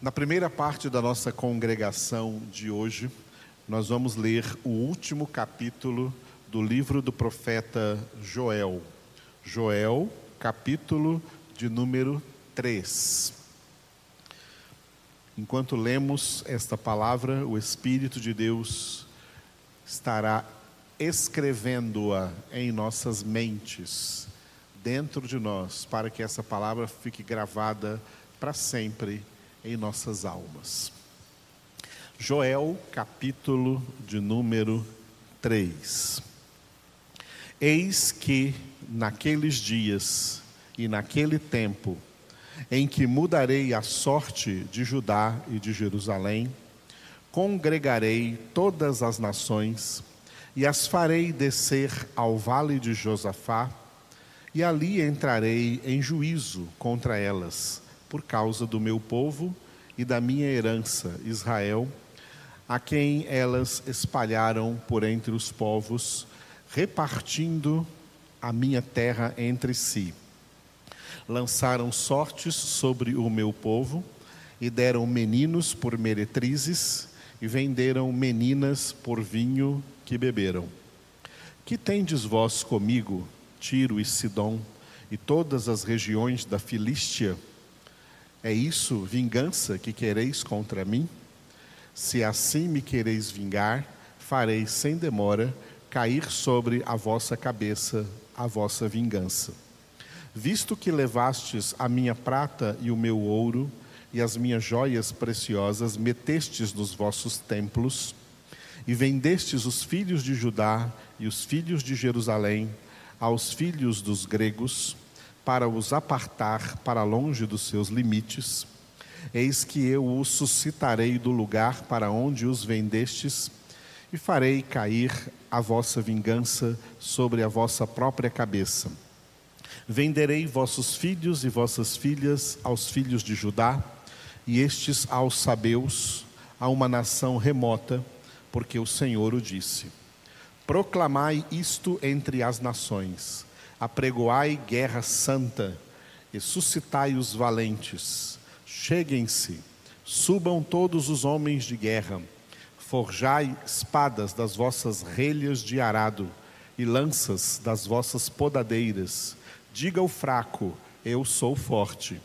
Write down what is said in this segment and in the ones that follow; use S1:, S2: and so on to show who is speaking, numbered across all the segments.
S1: Na primeira parte da nossa congregação de hoje, nós vamos ler o último capítulo do livro do profeta Joel. Joel, capítulo de número 3. Enquanto lemos esta palavra, o Espírito de Deus estará escrevendo-a em nossas mentes, dentro de nós, para que essa palavra fique gravada para sempre em nossas almas. Joel, capítulo de número 3. Eis que naqueles dias e naquele tempo, em que mudarei a sorte de Judá e de Jerusalém, congregarei todas as nações e as farei descer ao vale de Josafá, e ali entrarei em juízo contra elas por causa do meu povo e da minha herança, Israel, a quem elas espalharam por entre os povos, repartindo a minha terra entre si. Lançaram sortes sobre o meu povo e deram meninos por meretrizes e venderam meninas por vinho que beberam. Que tendes vós comigo, Tiro e Sidom, e todas as regiões da Filístia? É isso vingança que quereis contra mim? Se assim me quereis vingar, farei sem demora cair sobre a vossa cabeça a vossa vingança. Visto que levastes a minha prata e o meu ouro, e as minhas joias preciosas metestes nos vossos templos, e vendestes os filhos de Judá e os filhos de Jerusalém aos filhos dos gregos, para os apartar para longe dos seus limites. Eis que eu os suscitarei do lugar para onde os vendestes, e farei cair a vossa vingança sobre a vossa própria cabeça. Venderei vossos filhos e vossas filhas aos filhos de Judá, e estes aos sabeus, a uma nação remota, porque o Senhor o disse. Proclamai isto entre as nações apregoai guerra santa e suscitai os valentes. Cheguem-se, subam todos os homens de guerra, forjai espadas das vossas relhas de arado e lanças das vossas podadeiras. Diga o fraco: Eu sou forte.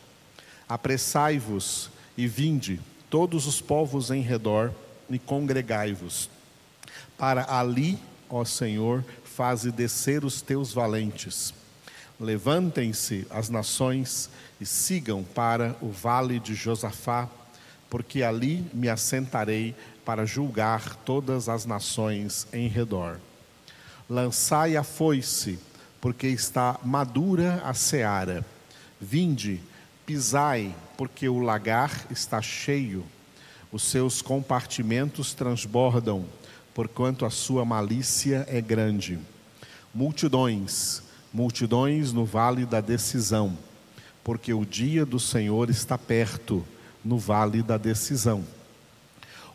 S1: Apressai-vos e vinde, todos os povos em redor, e congregai-vos. Para ali, ó Senhor, faze descer os teus valentes. Levantem-se as nações e sigam para o vale de Josafá, porque ali me assentarei para julgar todas as nações em redor. Lançai a foice, porque está madura a seara. Vinde, pisai, porque o lagar está cheio. Os seus compartimentos transbordam porquanto a sua malícia é grande. Multidões, multidões no vale da decisão, porque o dia do Senhor está perto, no vale da decisão.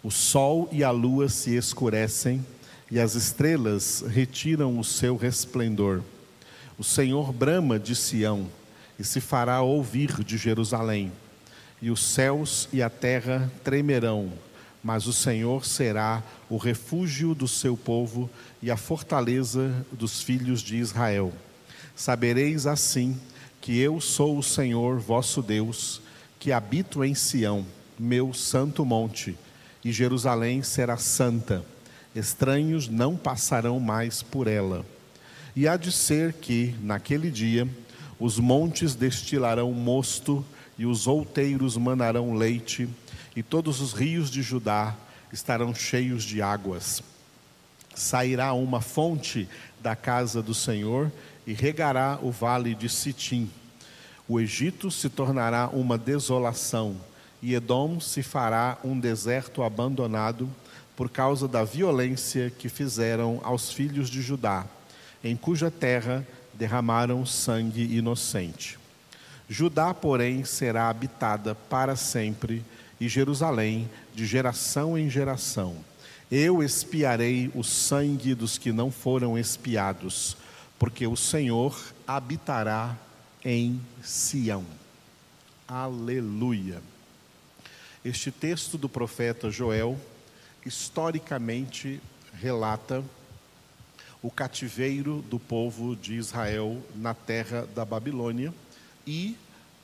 S1: O sol e a lua se escurecem, e as estrelas retiram o seu resplendor. O Senhor brama de Sião, e se fará ouvir de Jerusalém, e os céus e a terra tremerão mas o Senhor será o refúgio do seu povo e a fortaleza dos filhos de Israel. Sabereis assim que eu sou o Senhor vosso Deus, que habito em Sião, meu santo monte, e Jerusalém será santa. Estranhos não passarão mais por ela. E há de ser que, naquele dia, os montes destilarão mosto e os outeiros manarão leite e todos os rios de Judá estarão cheios de águas. Sairá uma fonte da casa do Senhor e regará o vale de Sitim. O Egito se tornará uma desolação e Edom se fará um deserto abandonado por causa da violência que fizeram aos filhos de Judá, em cuja terra derramaram sangue inocente. Judá, porém, será habitada para sempre e Jerusalém de geração em geração. Eu espiarei o sangue dos que não foram espiados, porque o Senhor habitará em Sião. Aleluia. Este texto do profeta Joel, historicamente, relata o cativeiro do povo de Israel na terra da Babilônia e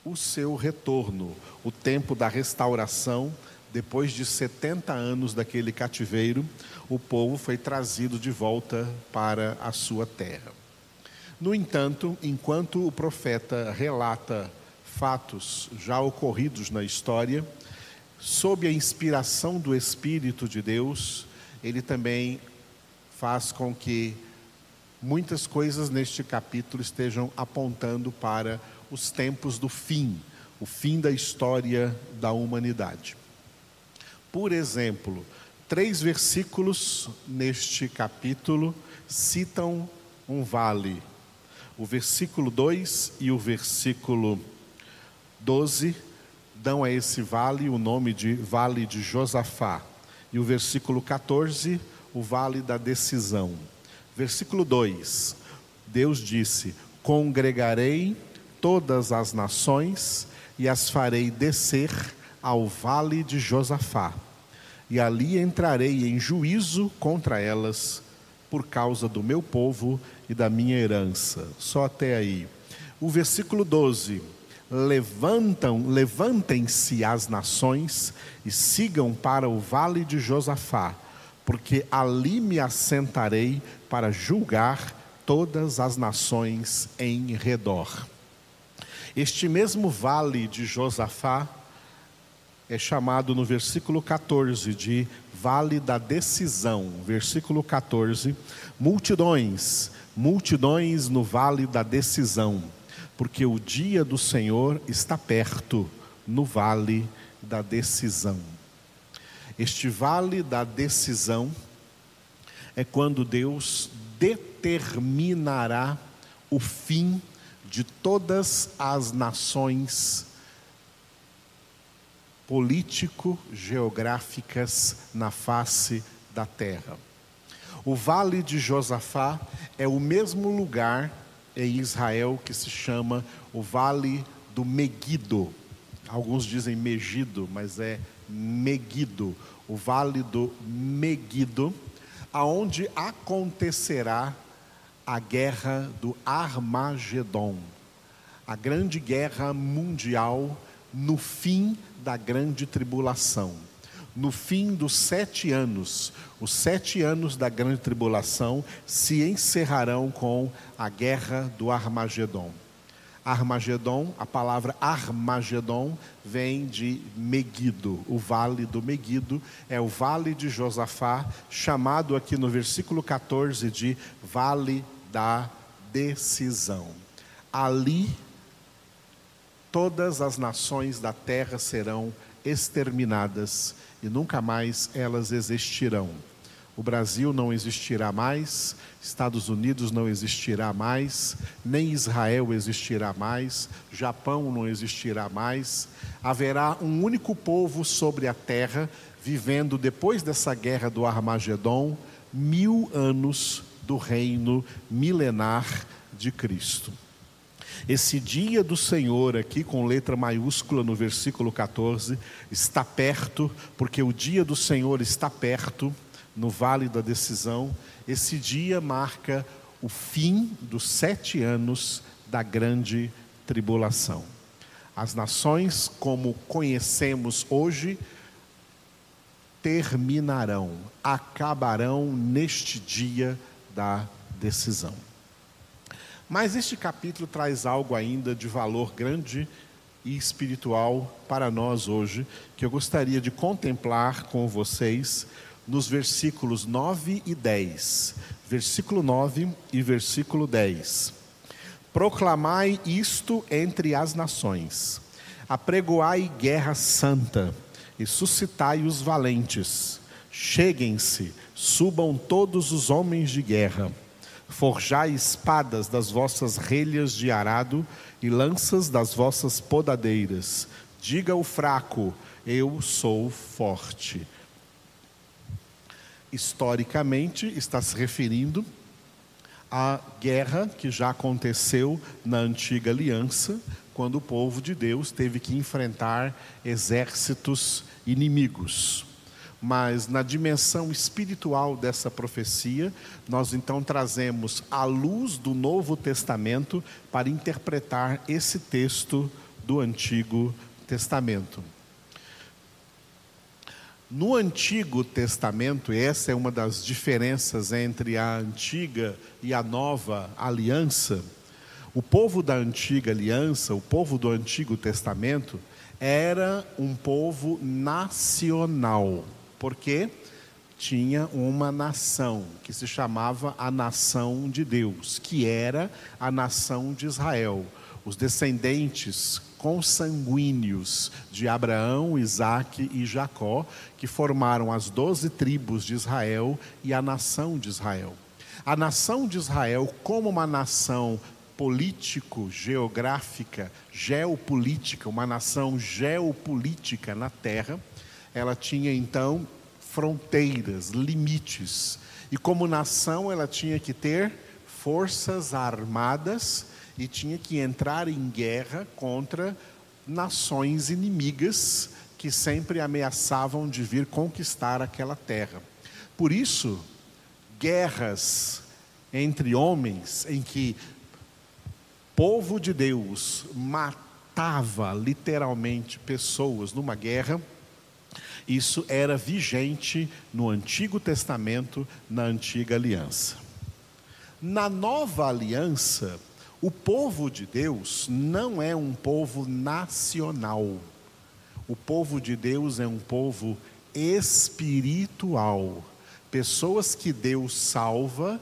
S1: o seu retorno, o tempo da restauração. Depois de 70 anos daquele cativeiro, o povo foi trazido de volta para a sua terra. No entanto, enquanto o profeta relata fatos já ocorridos na história, sob a inspiração do Espírito de Deus, ele também faz com que muitas coisas neste capítulo estejam apontando para os tempos do fim, o fim da história da humanidade. Por exemplo, três versículos neste capítulo citam um vale o versículo 2 e o versículo 12 dão a esse vale o nome de Vale de Josafá. E o versículo 14, o vale da decisão. Versículo 2: Deus disse: Congregarei todas as nações e as farei descer ao vale de Josafá, e ali entrarei em juízo contra elas por causa do meu povo e da minha herança. Só até aí. O versículo 12: Levantam, levantem-se as nações e sigam para o vale de Josafá, porque ali me assentarei para julgar todas as nações em redor. Este mesmo vale de Josafá é chamado no versículo 14 de Vale da Decisão. Versículo 14: Multidões multidões no vale da decisão, porque o dia do Senhor está perto, no vale da decisão. Este vale da decisão é quando Deus determinará o fim de todas as nações político-geográficas na face da terra. O vale de Josafá é o mesmo lugar em Israel que se chama o vale do Megido. Alguns dizem Megido, mas é Megido, o vale do Megido, aonde acontecerá a guerra do Armagedon, a grande guerra mundial no fim da grande tribulação no fim dos sete anos, os sete anos da grande tribulação se encerrarão com a guerra do Armagedon. Armagedon, a palavra Armagedon vem de Megido, o vale do Megido, é o vale de Josafá, chamado aqui no versículo 14 de vale da decisão. Ali todas as nações da terra serão exterminadas e nunca mais elas existirão. O Brasil não existirá mais, Estados Unidos não existirá mais, nem Israel existirá mais, Japão não existirá mais. Haverá um único povo sobre a terra, vivendo depois dessa guerra do Armagedon, mil anos do reino milenar de Cristo. Esse dia do Senhor, aqui com letra maiúscula no versículo 14, está perto, porque o dia do Senhor está perto, no vale da decisão. Esse dia marca o fim dos sete anos da grande tribulação. As nações, como conhecemos hoje, terminarão, acabarão neste dia da decisão. Mas este capítulo traz algo ainda de valor grande e espiritual para nós hoje, que eu gostaria de contemplar com vocês nos versículos 9 e 10. Versículo 9 e versículo 10. Proclamai isto entre as nações, apregoai guerra santa e suscitai os valentes. Cheguem-se, subam todos os homens de guerra Forjai espadas das vossas relhas de arado e lanças das vossas podadeiras. Diga o fraco: Eu sou forte. Historicamente, está se referindo à guerra que já aconteceu na antiga aliança, quando o povo de Deus teve que enfrentar exércitos inimigos. Mas na dimensão espiritual dessa profecia, nós então trazemos a luz do Novo Testamento para interpretar esse texto do Antigo Testamento. No Antigo Testamento, e essa é uma das diferenças entre a antiga e a nova aliança, o povo da antiga aliança, o povo do Antigo Testamento, era um povo nacional, porque tinha uma nação que se chamava a nação de Deus, que era a nação de Israel. Os descendentes consanguíneos de Abraão, Isaque e Jacó, que formaram as doze tribos de Israel e a nação de Israel. A nação de Israel, como uma nação político, geográfica, geopolítica, uma nação geopolítica na terra, ela tinha então fronteiras, limites. E como nação, ela tinha que ter forças armadas e tinha que entrar em guerra contra nações inimigas que sempre ameaçavam de vir conquistar aquela terra. Por isso, guerras entre homens em que povo de Deus matava literalmente pessoas numa guerra, isso era vigente no Antigo Testamento, na Antiga Aliança. Na Nova Aliança, o povo de Deus não é um povo nacional. O povo de Deus é um povo espiritual. Pessoas que Deus salva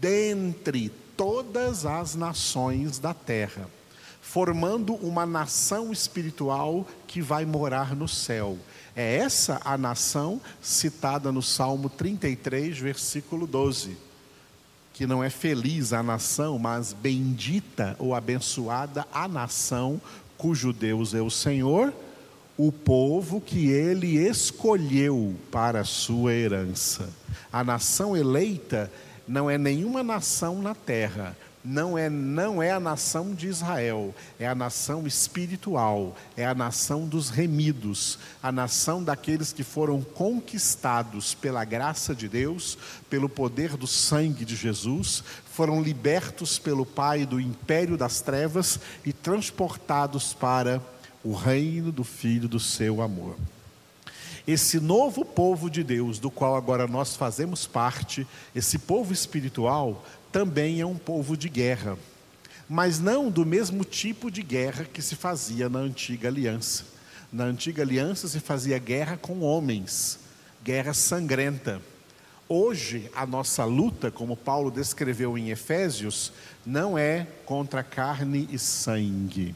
S1: dentre todas as nações da terra, formando uma nação espiritual que vai morar no céu. É essa a nação citada no Salmo 33, versículo 12 que não é feliz a nação, mas bendita ou abençoada a nação cujo Deus é o Senhor, o povo que ele escolheu para sua herança. A nação eleita não é nenhuma nação na terra, não é, não é a nação de Israel, é a nação espiritual, é a nação dos remidos, a nação daqueles que foram conquistados pela graça de Deus, pelo poder do sangue de Jesus, foram libertos pelo Pai do império das trevas e transportados para o reino do Filho do seu amor. Esse novo povo de Deus, do qual agora nós fazemos parte, esse povo espiritual, também é um povo de guerra, mas não do mesmo tipo de guerra que se fazia na antiga aliança. Na antiga aliança se fazia guerra com homens, guerra sangrenta. Hoje, a nossa luta, como Paulo descreveu em Efésios, não é contra carne e sangue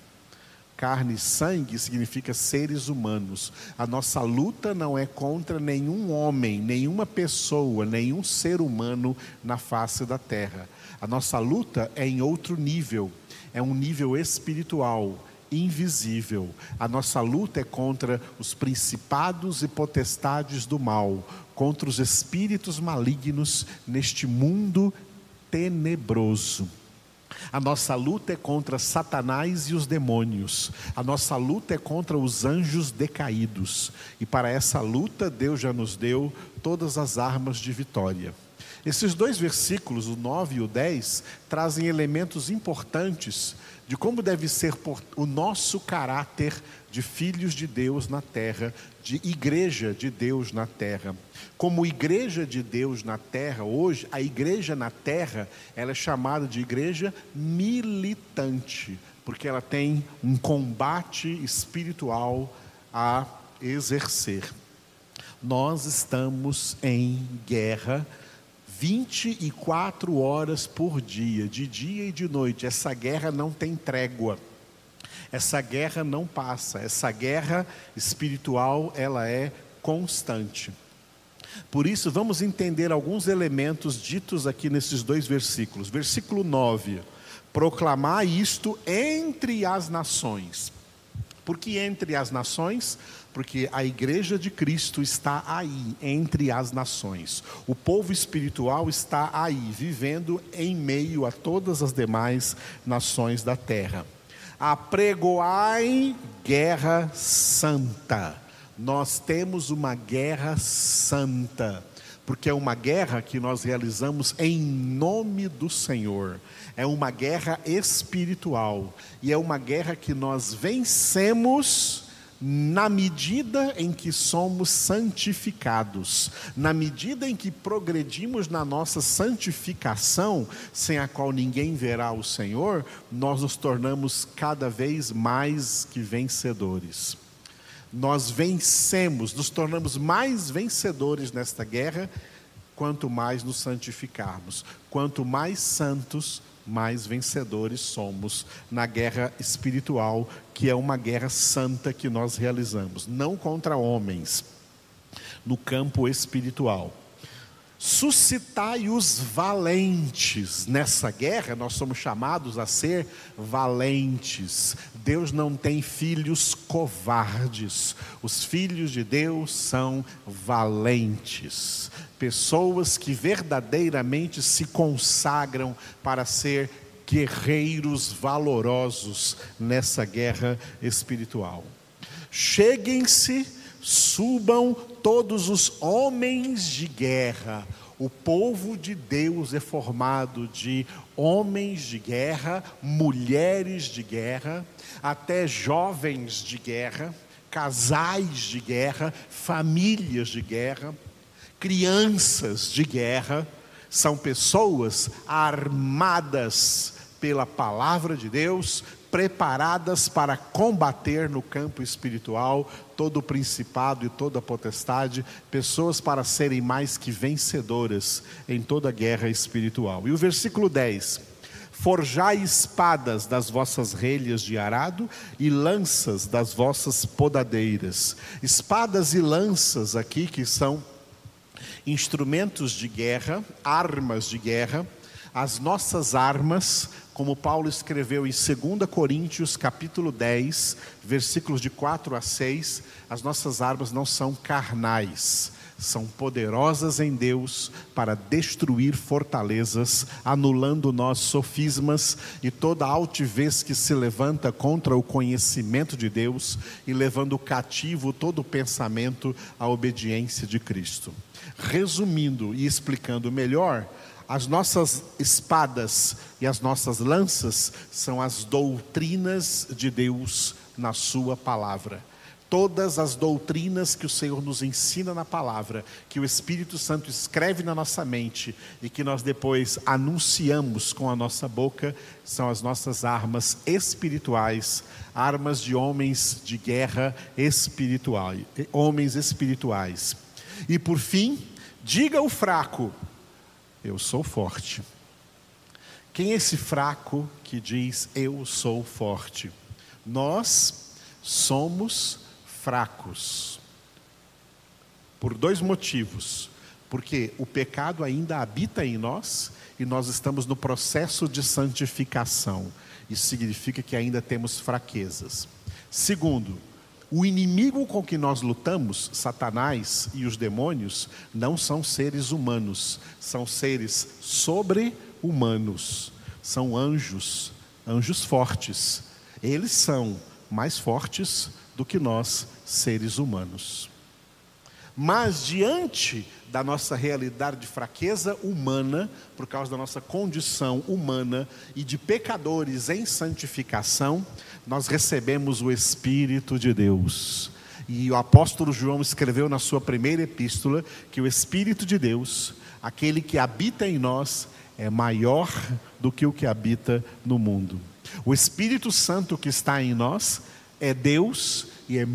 S1: carne e sangue significa seres humanos. A nossa luta não é contra nenhum homem, nenhuma pessoa, nenhum ser humano na face da terra. A nossa luta é em outro nível, é um nível espiritual, invisível. A nossa luta é contra os principados e potestades do mal, contra os espíritos malignos neste mundo tenebroso. A nossa luta é contra Satanás e os demônios. A nossa luta é contra os anjos decaídos. E para essa luta, Deus já nos deu todas as armas de vitória. Esses dois versículos, o 9 e o 10, trazem elementos importantes de como deve ser o nosso caráter de filhos de Deus na terra, de igreja de Deus na terra. Como igreja de Deus na terra, hoje, a igreja na terra, ela é chamada de igreja militante, porque ela tem um combate espiritual a exercer. Nós estamos em guerra 24 horas por dia, de dia e de noite. Essa guerra não tem trégua. Essa guerra não passa. Essa guerra espiritual, ela é constante. Por isso, vamos entender alguns elementos ditos aqui nesses dois versículos. Versículo 9: Proclamar isto entre as nações. Por que entre as nações? Porque a igreja de Cristo está aí, entre as nações. O povo espiritual está aí, vivendo em meio a todas as demais nações da terra. Apregoai guerra santa. Nós temos uma guerra santa, porque é uma guerra que nós realizamos em nome do Senhor. É uma guerra espiritual e é uma guerra que nós vencemos na medida em que somos santificados, na medida em que progredimos na nossa santificação, sem a qual ninguém verá o Senhor, nós nos tornamos cada vez mais que vencedores. Nós vencemos, nos tornamos mais vencedores nesta guerra, quanto mais nos santificarmos, quanto mais santos, mais vencedores somos na guerra espiritual, que é uma guerra santa que nós realizamos, não contra homens, no campo espiritual. Suscitai os valentes. Nessa guerra, nós somos chamados a ser valentes. Deus não tem filhos covardes. Os filhos de Deus são valentes. Pessoas que verdadeiramente se consagram para ser guerreiros valorosos nessa guerra espiritual. Cheguem-se subam todos os homens de guerra. O povo de Deus é formado de homens de guerra, mulheres de guerra, até jovens de guerra, casais de guerra, famílias de guerra, crianças de guerra. São pessoas armadas pela palavra de Deus, preparadas para combater no campo espiritual todo o principado e toda a potestade, pessoas para serem mais que vencedoras em toda a guerra espiritual. E o versículo 10: Forjai espadas das vossas relhas de arado e lanças das vossas podadeiras. Espadas e lanças aqui que são instrumentos de guerra, armas de guerra, as nossas armas como Paulo escreveu em 2 Coríntios, capítulo 10, versículos de 4 a 6, as nossas armas não são carnais, são poderosas em Deus para destruir fortalezas, anulando nossos sofismas e toda altivez que se levanta contra o conhecimento de Deus e levando cativo todo pensamento à obediência de Cristo. Resumindo e explicando melhor, as nossas espadas e as nossas lanças são as doutrinas de Deus na Sua palavra. Todas as doutrinas que o Senhor nos ensina na palavra, que o Espírito Santo escreve na nossa mente e que nós depois anunciamos com a nossa boca, são as nossas armas espirituais, armas de homens de guerra espiritual, homens espirituais. E por fim, diga o fraco, eu sou forte. Quem é esse fraco que diz eu sou forte? Nós somos fracos. Por dois motivos. Porque o pecado ainda habita em nós e nós estamos no processo de santificação. Isso significa que ainda temos fraquezas. Segundo, o inimigo com que nós lutamos, Satanás e os demônios, não são seres humanos, são seres sobre-humanos, são anjos, anjos fortes. Eles são mais fortes do que nós, seres humanos. Mas diante da nossa realidade de fraqueza humana, por causa da nossa condição humana e de pecadores em santificação, nós recebemos o Espírito de Deus. E o apóstolo João escreveu na sua primeira epístola que o Espírito de Deus, aquele que habita em nós, é maior do que o que habita no mundo. O Espírito Santo que está em nós é Deus e é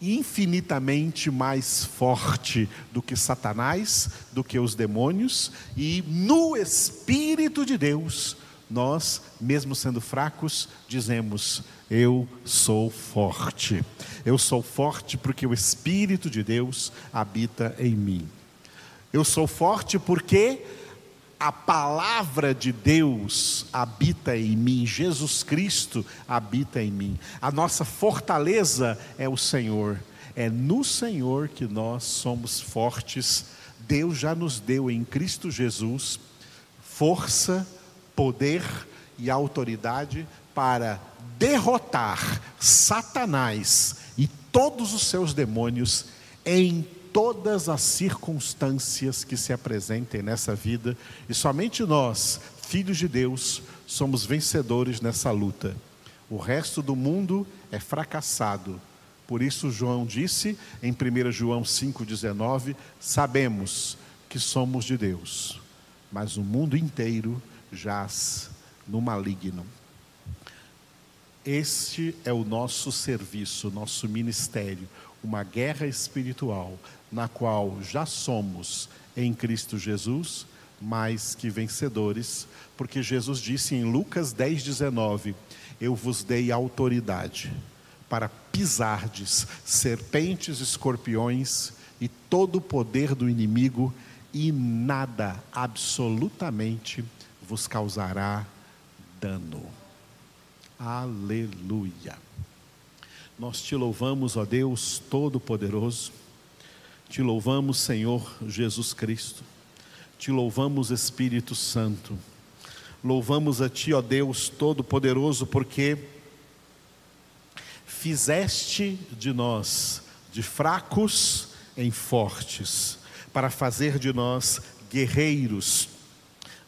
S1: infinitamente mais forte do que Satanás, do que os demônios, e no Espírito de Deus, nós, mesmo sendo fracos, dizemos: Eu sou forte. Eu sou forte porque o Espírito de Deus habita em mim. Eu sou forte porque a palavra de Deus habita em mim, Jesus Cristo habita em mim. A nossa fortaleza é o Senhor. É no Senhor que nós somos fortes. Deus já nos deu em Cristo Jesus força, poder e autoridade para derrotar Satanás e todos os seus demônios em todas as circunstâncias que se apresentem nessa vida, e somente nós, filhos de Deus, somos vencedores nessa luta. O resto do mundo é fracassado. Por isso, João disse em 1 João 5,19: Sabemos que somos de Deus, mas o mundo inteiro jaz no maligno. Este é o nosso serviço, nosso ministério, uma guerra espiritual, na qual já somos em Cristo Jesus mais que vencedores, porque Jesus disse em Lucas 10,19: Eu vos dei autoridade para pisardes serpentes, escorpiões e todo o poder do inimigo, e nada, absolutamente, vos causará dano. Aleluia. Nós te louvamos, ó Deus Todo-Poderoso, te louvamos, Senhor Jesus Cristo, te louvamos, Espírito Santo, louvamos a Ti, ó Deus Todo-Poderoso, porque fizeste de nós, de fracos em fortes, para fazer de nós guerreiros,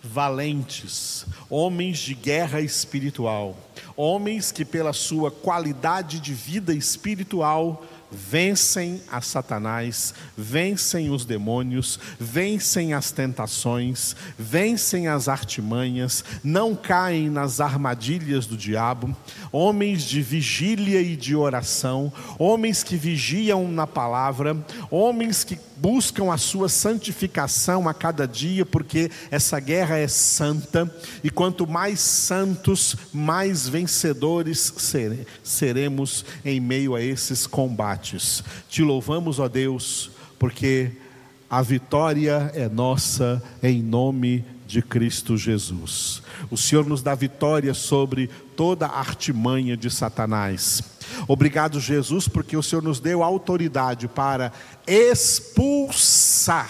S1: valentes, homens de guerra espiritual, homens que, pela sua qualidade de vida espiritual, vencem a Satanás, vencem os demônios, vencem as tentações, vencem as artimanhas, não caem nas armadilhas do diabo, homens de vigília e de oração, homens que vigiam na palavra, homens que buscam a sua santificação a cada dia, porque essa guerra é santa, e quanto mais santos, mais vencedores seremos em meio a esses combates. Te louvamos, ó Deus, porque a vitória é nossa em nome de Cristo Jesus. O Senhor nos dá vitória sobre toda a artimanha de Satanás. Obrigado, Jesus, porque o Senhor nos deu autoridade para expulsar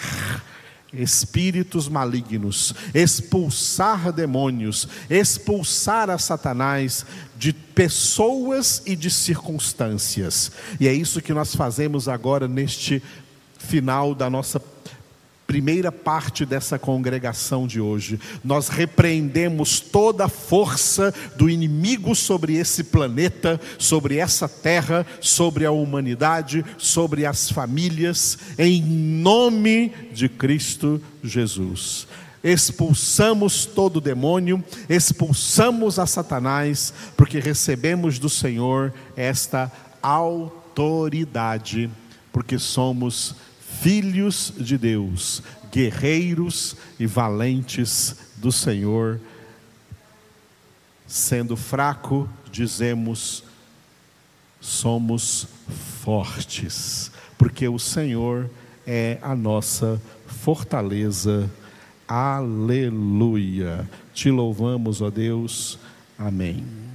S1: espíritos malignos, expulsar demônios, expulsar a Satanás de pessoas e de circunstâncias. E é isso que nós fazemos agora neste final da nossa primeira parte dessa congregação de hoje. Nós repreendemos toda a força do inimigo sobre esse planeta, sobre essa terra, sobre a humanidade, sobre as famílias, em nome de Cristo Jesus. Expulsamos todo demônio, expulsamos a Satanás, porque recebemos do Senhor esta autoridade, porque somos filhos de Deus, guerreiros e valentes do Senhor. Sendo fraco, dizemos, somos fortes, porque o Senhor é a nossa fortaleza. Aleluia. Te louvamos, ó Deus. Amém.